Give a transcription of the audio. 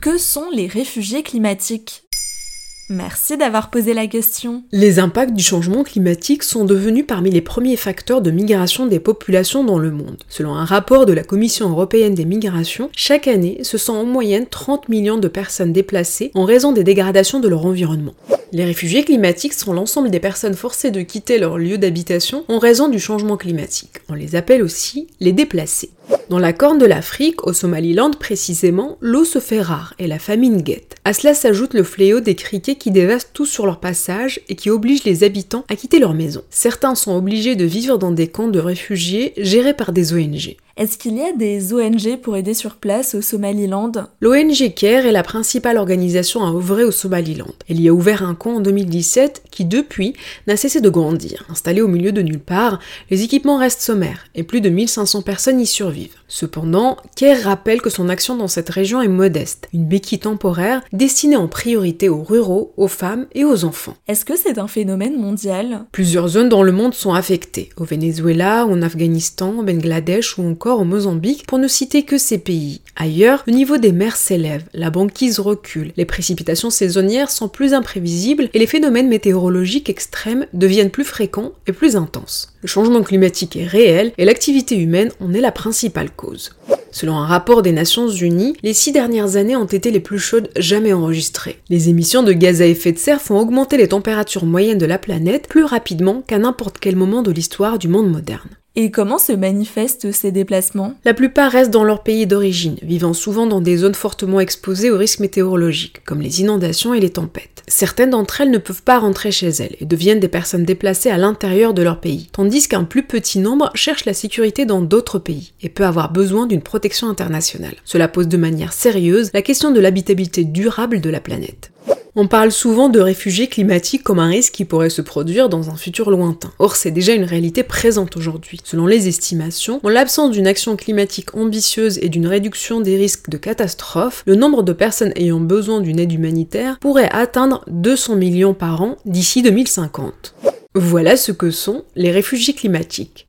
Que sont les réfugiés climatiques? Merci d'avoir posé la question. Les impacts du changement climatique sont devenus parmi les premiers facteurs de migration des populations dans le monde. Selon un rapport de la Commission européenne des migrations, chaque année, ce sont en moyenne 30 millions de personnes déplacées en raison des dégradations de leur environnement. Les réfugiés climatiques sont l'ensemble des personnes forcées de quitter leur lieu d'habitation en raison du changement climatique. On les appelle aussi les déplacés. Dans la corne de l'Afrique, au Somaliland précisément, l'eau se fait rare et la famine guette. À cela s'ajoute le fléau des criquets qui dévastent tout sur leur passage et qui obligent les habitants à quitter leur maison. Certains sont obligés de vivre dans des camps de réfugiés gérés par des ONG. Est-ce qu'il y a des ONG pour aider sur place au Somaliland? L'ONG CARE est la principale organisation à œuvrer au Somaliland. Elle y a ouvert un camp en 2017 qui, depuis, n'a cessé de grandir. Installé au milieu de nulle part, les équipements restent sommaires et plus de 1500 personnes y survivent. Cependant, CARE rappelle que son action dans cette région est modeste, une béquille temporaire destinée en priorité aux ruraux, aux femmes et aux enfants. Est-ce que c'est un phénomène mondial? Plusieurs zones dans le monde sont affectées, au Venezuela, en Afghanistan, au Bangladesh ou encore au Mozambique, pour ne citer que ces pays. Ailleurs, le niveau des mers s'élève, la banquise recule, les précipitations saisonnières sont plus imprévisibles et les phénomènes météorologiques extrêmes deviennent plus fréquents et plus intenses. Le changement climatique est réel et l'activité humaine en est la principale Selon un rapport des Nations Unies, les six dernières années ont été les plus chaudes jamais enregistrées. Les émissions de gaz à effet de serre font augmenter les températures moyennes de la planète plus rapidement qu'à n'importe quel moment de l'histoire du monde moderne. Et comment se manifestent ces déplacements? La plupart restent dans leur pays d'origine, vivant souvent dans des zones fortement exposées aux risques météorologiques, comme les inondations et les tempêtes. Certaines d'entre elles ne peuvent pas rentrer chez elles et deviennent des personnes déplacées à l'intérieur de leur pays, tandis qu'un plus petit nombre cherche la sécurité dans d'autres pays et peut avoir besoin d'une protection internationale. Cela pose de manière sérieuse la question de l'habitabilité durable de la planète. On parle souvent de réfugiés climatiques comme un risque qui pourrait se produire dans un futur lointain. Or, c'est déjà une réalité présente aujourd'hui. Selon les estimations, en l'absence d'une action climatique ambitieuse et d'une réduction des risques de catastrophe, le nombre de personnes ayant besoin d'une aide humanitaire pourrait atteindre 200 millions par an d'ici 2050. Voilà ce que sont les réfugiés climatiques.